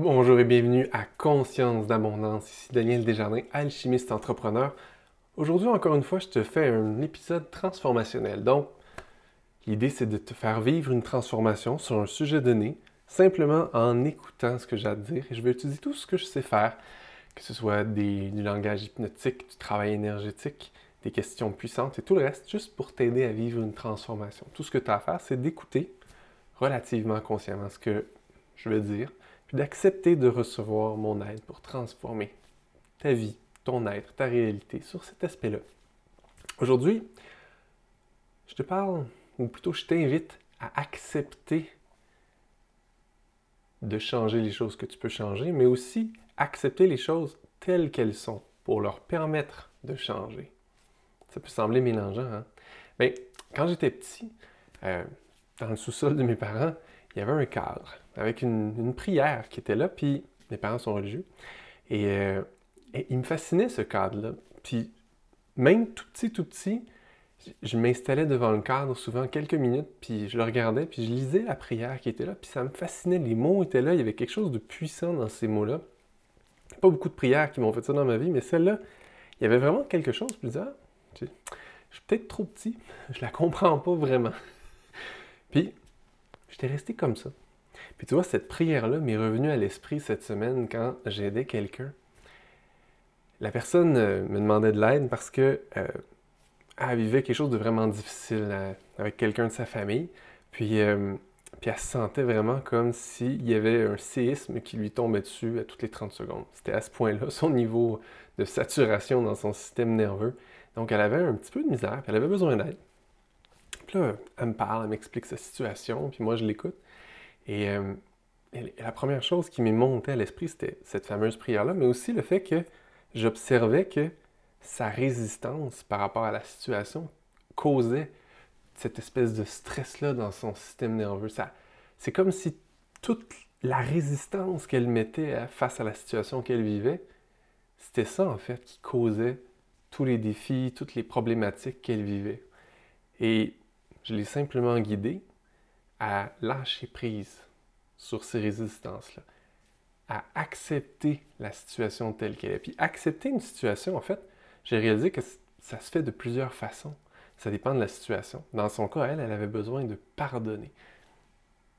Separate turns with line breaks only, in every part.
Bonjour et bienvenue à Conscience d'abondance. Ici Daniel Desjardins, alchimiste entrepreneur. Aujourd'hui, encore une fois, je te fais un épisode transformationnel. Donc, l'idée, c'est de te faire vivre une transformation sur un sujet donné, simplement en écoutant ce que j'ai à te dire. Et je vais utiliser tout ce que je sais faire, que ce soit du langage hypnotique, du travail énergétique, des questions puissantes et tout le reste, juste pour t'aider à vivre une transformation. Tout ce que tu as à faire, c'est d'écouter relativement consciemment ce que je veux dire puis d'accepter de recevoir mon aide pour transformer ta vie, ton être, ta réalité sur cet aspect-là. Aujourd'hui, je te parle, ou plutôt je t'invite à accepter de changer les choses que tu peux changer, mais aussi accepter les choses telles qu'elles sont pour leur permettre de changer. Ça peut sembler mélangeant, hein? Mais quand j'étais petit, euh, dans le sous-sol de mes parents, il y avait un cadre avec une, prière qui était là, puis mes parents sont religieux. Euh, et, il me fascinait ce cadre-là. Puis même tout petit, tout petit, je m'installais devant le cadre souvent quelques minutes, puis je le regardais, puis je lisais la prière qui était là, puis ça me fascinait. Les mots étaient là, il y avait quelque chose de puissant dans ces mots-là. Pas beaucoup de prières qui m'ont fait ça dans ma vie, mais celle-là, il y avait vraiment quelque chose. Puis je disais, ah, je suis peut-être trop petit, je la comprends pas vraiment. puis J'étais resté comme ça. Puis tu vois, cette prière-là m'est revenue à l'esprit cette semaine quand j'aidais quelqu'un. La personne euh, me demandait de l'aide parce que euh, elle vivait quelque chose de vraiment difficile euh, avec quelqu'un de sa famille. Puis, puis elle se sentait vraiment comme s'il y avait un séisme qui lui tombait dessus à toutes les 30 secondes. C'était à ce point-là son niveau de saturation dans son système nerveux. Donc elle avait un petit peu de misère, puis elle avait besoin d'aide. Là, elle me parle, elle m'explique sa situation, puis moi, je l'écoute. Et, euh, la première chose qui m'est montée à l'esprit, c'était cette fameuse prière-là, mais aussi le fait que j'observais que sa résistance par rapport à la situation causait cette espèce de stress-là dans son système nerveux. c'est comme si toute la résistance qu'elle mettait face à la situation qu'elle vivait, c'était ça en fait qui causait tous les défis, toutes les problématiques qu'elle vivait. Et je l'ai simplement guidé à lâcher prise sur ces résistances-là, à accepter la situation telle qu'elle est. Puis accepter une situation, en fait, j'ai réalisé que ça se fait de plusieurs façons. Ça dépend de la situation. Dans son cas, elle, elle avait besoin de pardonner.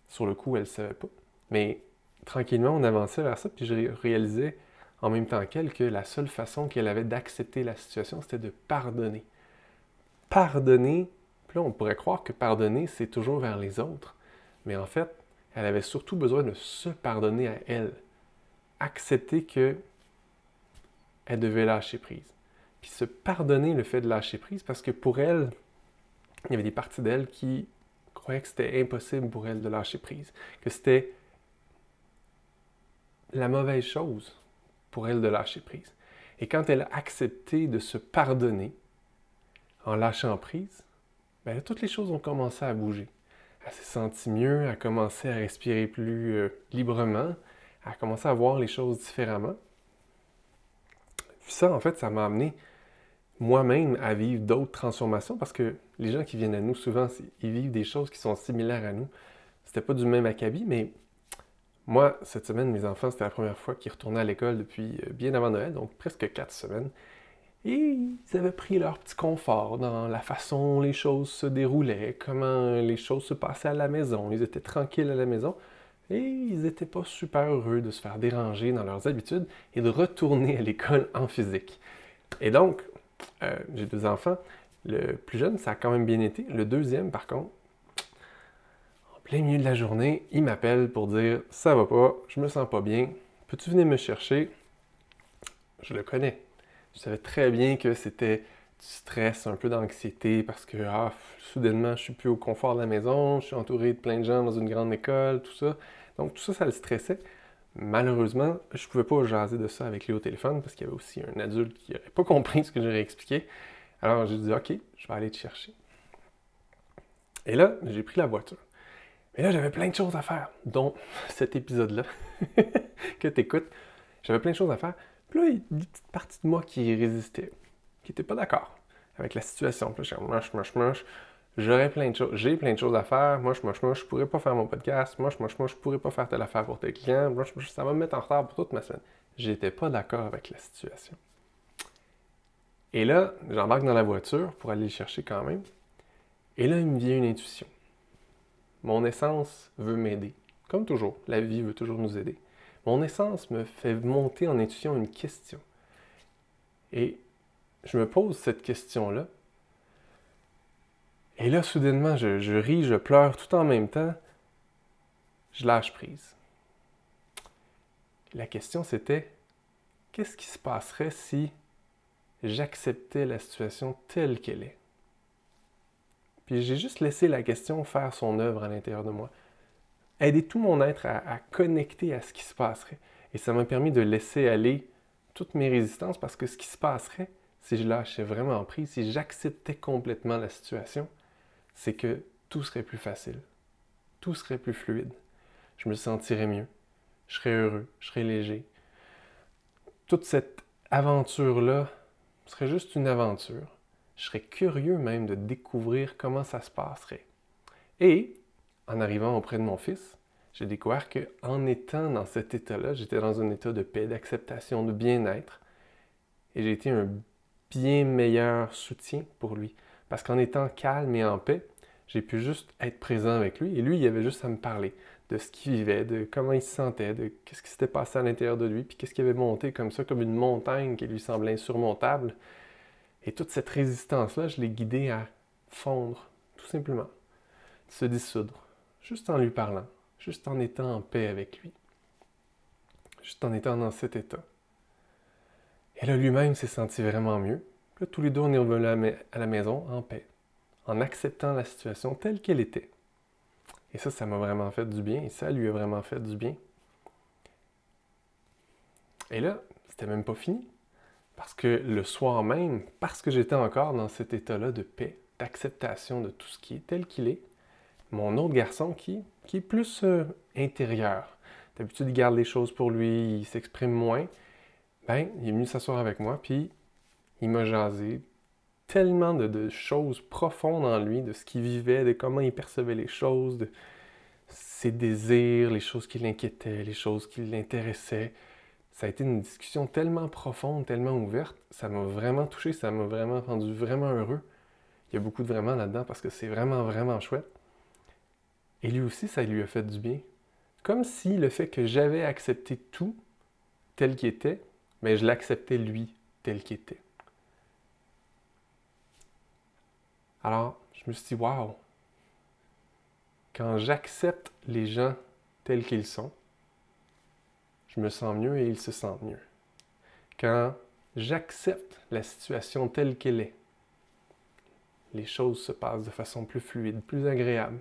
Sur le coup, elle ne savait pas. Mais tranquillement, on avançait vers ça, puis je réalisais en même temps qu'elle que la seule façon qu'elle avait d'accepter la situation, c'était de pardonner. Pardonner là, on pourrait croire que pardonner, c'est toujours vers les autres. Mais en fait, elle avait surtout besoin de se pardonner à elle. Accepter que elle devait lâcher prise. Puis se pardonner le fait de lâcher prise parce que pour elle, il y avait des parties d'elle qui croyaient que c'était impossible pour elle de lâcher prise, que c'était la mauvaise chose pour elle de lâcher prise. Et quand elle a accepté de se pardonner en lâchant prise, ben toutes les choses ont commencé à bouger. Elle s'est sentie mieux, elle a commencé à respirer plus euh, librement, elle a commencé à voir les choses différemment. Puis ça, en fait, ça m'a amené moi-même à vivre d'autres transformations parce que les gens qui viennent à nous, souvent, ils vivent des choses qui sont similaires à nous. C'était pas du même acabit, mais moi, cette semaine, mes enfants, c'était la première fois qu'ils retournaient à l'école depuis euh, bien avant Noël, donc presque quatre semaines. Et ils avaient pris leur petit confort dans la façon les choses se déroulaient, comment les choses se passaient à la maison. Ils étaient tranquilles à la maison et ils n'étaient pas super heureux de se faire déranger dans leurs habitudes et de retourner à l'école en physique. Et donc, euh, j'ai deux enfants. Le plus jeune, ça a quand même bien été. Le deuxième, par contre, en plein milieu de la journée, il m'appelle pour dire Ça va pas, je me sens pas bien, peux-tu venir me chercher Je le connais je savais très bien que c'était du stress, un peu d'anxiété parce que ah, soudainement je suis plus au confort de la maison, je suis entouré de plein de gens dans une grande école, tout ça. Donc tout ça, ça le stressait. Malheureusement, je ne pouvais pas jaser de ça avec lui au téléphone parce qu'il y avait aussi un adulte qui n'aurait pas compris ce que j'aurais expliqué. Alors j'ai dit OK, je vais aller te chercher. Et là, j'ai pris la voiture. Mais là, j'avais plein de choses à faire, dont cet épisode-là que tu écoutes. J'avais plein de choses à faire. Puis là, il y a une petite partie de moi qui résistait, qui n'était pas d'accord avec la situation. Puis là, je moche, moche, moche. J'aurais plein de choses. J'ai plein de choses à faire. Moi, je, moi, je, je pourrais pas faire mon podcast. Moi, je, moi, je, pourrais pas faire telle affaire pour tes clients. Moi, ça va me mettre en retard pour toute ma semaine. J'étais pas d'accord avec la situation. Et là, j'embarque dans la voiture pour aller le chercher quand même. Et là, il me vient une intuition. Mon essence veut m'aider. Comme toujours, la vie veut toujours nous aider. Mon essence me fait monter en intuition une question. Et je me pose cette question-là. Et là, soudainement, je, je, ris, je pleure tout en même temps. Je lâche prise. La question, c'était qu'est-ce qui se passerait si j'acceptais la situation telle qu'elle est? Puis j'ai juste laissé la question faire son œuvre à l'intérieur de moi. Aider tout mon être à, connecter à ce qui se passerait. Et ça m'a permis de laisser aller toutes mes résistances parce que ce qui se passerait, si je lâchais vraiment prise, si j'acceptais complètement la situation, c'est que tout serait plus facile. Tout serait plus fluide. Je me sentirais mieux. Je serais heureux. Je serais léger. Toute cette aventure-là serait juste une aventure je serais curieux même de découvrir comment ça se passerait. Et, en arrivant auprès de mon fils, j'ai découvert que en étant dans cet état-là, j'étais dans un état de paix, d'acceptation, de bien-être, et j'ai été un bien meilleur soutien pour lui. Parce qu'en étant calme et en paix, j'ai pu juste être présent avec lui, et lui, il avait juste à me parler de ce qu'il vivait, de comment il se sentait, de qu'est-ce qui s'était passé à l'intérieur de lui, puis qu'est-ce qui avait monté comme ça, comme une montagne qui lui semblait insurmontable. Et toute cette résistance-là, je l'ai guidée à fondre, tout simplement, se dissoudre, juste en lui parlant, juste en étant en paix avec lui, juste en étant dans cet état. Et là, lui-même s'est senti vraiment mieux. Là, tous les deux, on est revenus à la maison en paix, en acceptant la situation telle qu'elle était. Et ça, ça m'a vraiment fait du bien, et ça lui a vraiment fait du bien. Et là, c'était même pas fini. Parce que le soir même, parce que j'étais encore dans cet état-là de paix, d'acceptation de tout ce qui est tel qu'il est, mon autre garçon qui, qui est plus euh, intérieur, d'habitude il garde les choses pour lui, il s'exprime moins, ben il est venu s'asseoir avec moi, puis il m'a jasé tellement de, de, choses profondes en lui, de ce qu'il vivait, de comment il percevait les choses, de ses désirs, les choses qui l'inquiétaient, les choses qui l'intéressaient ça a été une discussion tellement profonde, tellement ouverte. Ça m'a vraiment touché, ça m'a vraiment rendu vraiment heureux. Il y a beaucoup de vraiment là-dedans parce que c'est vraiment, vraiment chouette. Et lui aussi, ça lui a fait du bien. Comme si le fait que j'avais accepté tout tel qu'il était, mais je l'acceptais lui tel qu'il était. Alors, je me suis dit, waouh, quand j'accepte les gens tels qu'ils sont, je me sens mieux et ils se sentent mieux. Quand j'accepte la situation telle qu'elle est, les choses se passent de façon plus fluide, plus agréable.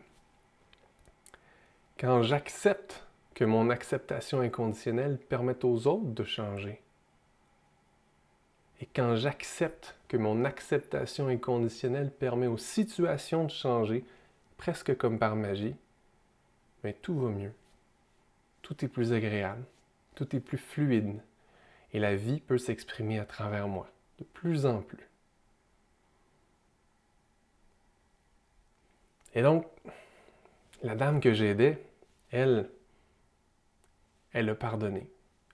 Quand j'accepte que mon acceptation inconditionnelle permette aux autres de changer. Et quand j'accepte que mon acceptation inconditionnelle permet aux situations de changer, presque comme par magie, mais tout va mieux. Tout est plus agréable tout est plus fluide et la vie peut s'exprimer à travers moi de plus en plus. Et donc, la dame que j'aidais, elle, elle a pardonné.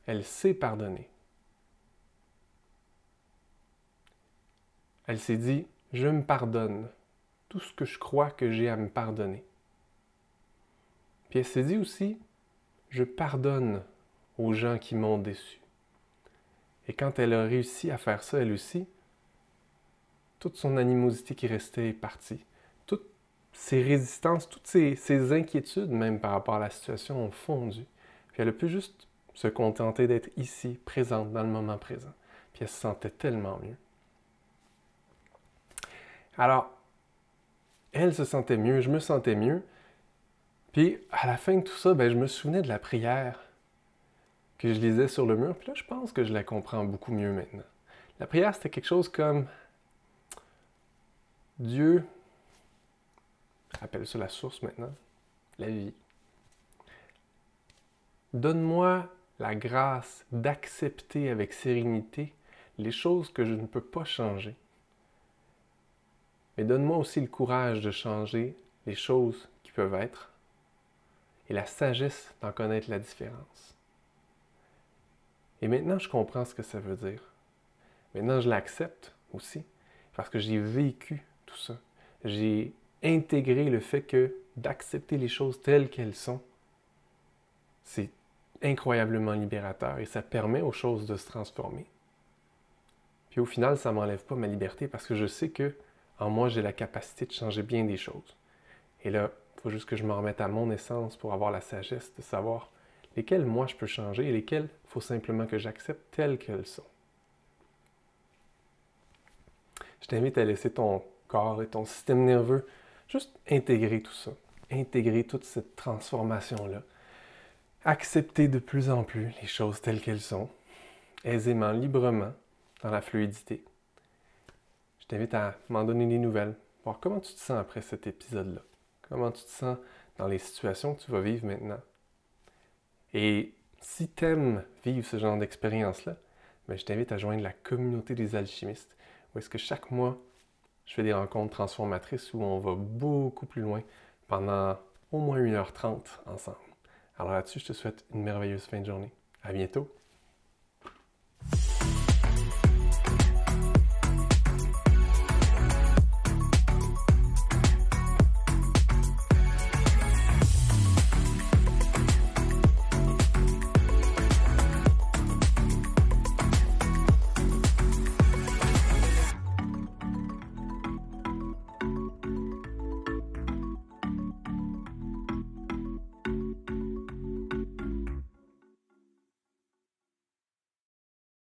Elle sait pardonner. Elle s'est dit, je me pardonne tout ce que je crois que j'ai à me pardonner. Puis elle s'est dit aussi, je pardonne aux gens qui m'ont déçu. Et quand elle a réussi à faire ça, elle aussi, toute son animosité qui restait est partie. Ses résistances, toutes ses, inquiétudes, même par rapport à la situation, ont fondu. Puis elle a pu juste se contenter d'être ici, présente, dans le moment présent. Puis elle se sentait tellement mieux. Alors, elle se sentait mieux, je me sentais mieux. Puis à la fin de tout ça, ben, je me souvenais de la prière que je lisais sur le mur. Puis là, je pense que je la comprends beaucoup mieux maintenant. La prière, c'était quelque chose comme Dieu, rappelle ça la source maintenant, la vie. Donne-moi la grâce d'accepter avec sérénité les choses que je ne peux pas changer. mais donne-moi aussi le courage de changer les choses qui peuvent être et la sagesse d'en connaître la différence. Et maintenant, je comprends ce que ça veut dire. Maintenant, je l'accepte aussi parce que j'ai vécu tout ça. J'ai intégré le fait que d'accepter les choses telles qu'elles sont, c'est incroyablement libérateur et ça permet aux choses de se transformer. Puis au final, ça ne m'enlève pas ma liberté parce que je sais que en moi, j'ai la capacité de changer bien des choses. Et là, il faut juste que je me remette à mon essence pour avoir la sagesse de savoir lesquelles moi je peux changer et lesquelles il faut simplement que j'accepte telles qu'elles sont. Je t'invite à laisser ton corps et ton système nerveux juste intégrer tout ça, intégrer toute cette transformation-là, accepter de plus en plus les choses telles qu'elles sont, aisément, librement, dans la fluidité. Je t'invite à m'en donner des nouvelles, voir comment tu te sens après cet épisode-là, comment tu te sens dans les situations que tu vas vivre maintenant. Et si tu aimes vivre ce genre d'expérience-là, ben, je t'invite à joindre la communauté des alchimistes, où est-ce que chaque mois, je fais des rencontres transformatrices où on va beaucoup plus loin pendant au moins 1h30 ensemble. Alors là-dessus, je te souhaite une merveilleuse fin de journée. À bientôt!